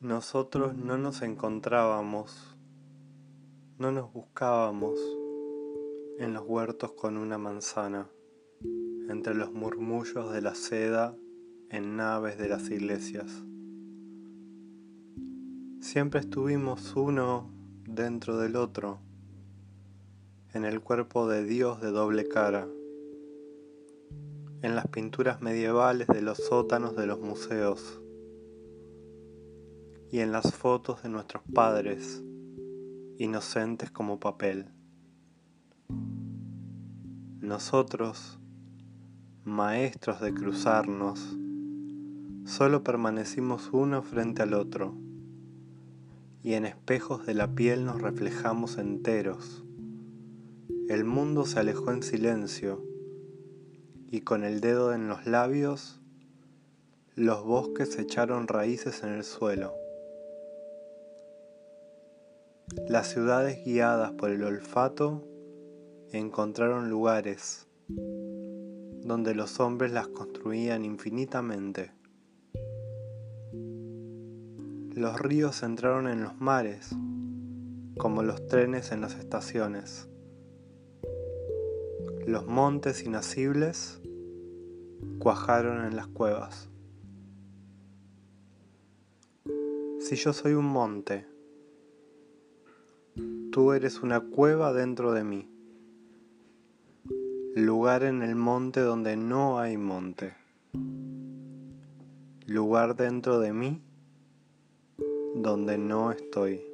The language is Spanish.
nosotros no nos encontrábamos, no nos buscábamos en los huertos con una manzana, entre los murmullos de la seda en naves de las iglesias. Siempre estuvimos uno dentro del otro, en el cuerpo de Dios de doble cara, en las pinturas medievales de los sótanos de los museos y en las fotos de nuestros padres, inocentes como papel. Nosotros, maestros de cruzarnos, solo permanecimos uno frente al otro, y en espejos de la piel nos reflejamos enteros. El mundo se alejó en silencio, y con el dedo en los labios, los bosques echaron raíces en el suelo. Las ciudades guiadas por el olfato encontraron lugares donde los hombres las construían infinitamente. Los ríos entraron en los mares, como los trenes en las estaciones. Los montes inacibles cuajaron en las cuevas. Si yo soy un monte, Tú eres una cueva dentro de mí, lugar en el monte donde no hay monte, lugar dentro de mí donde no estoy.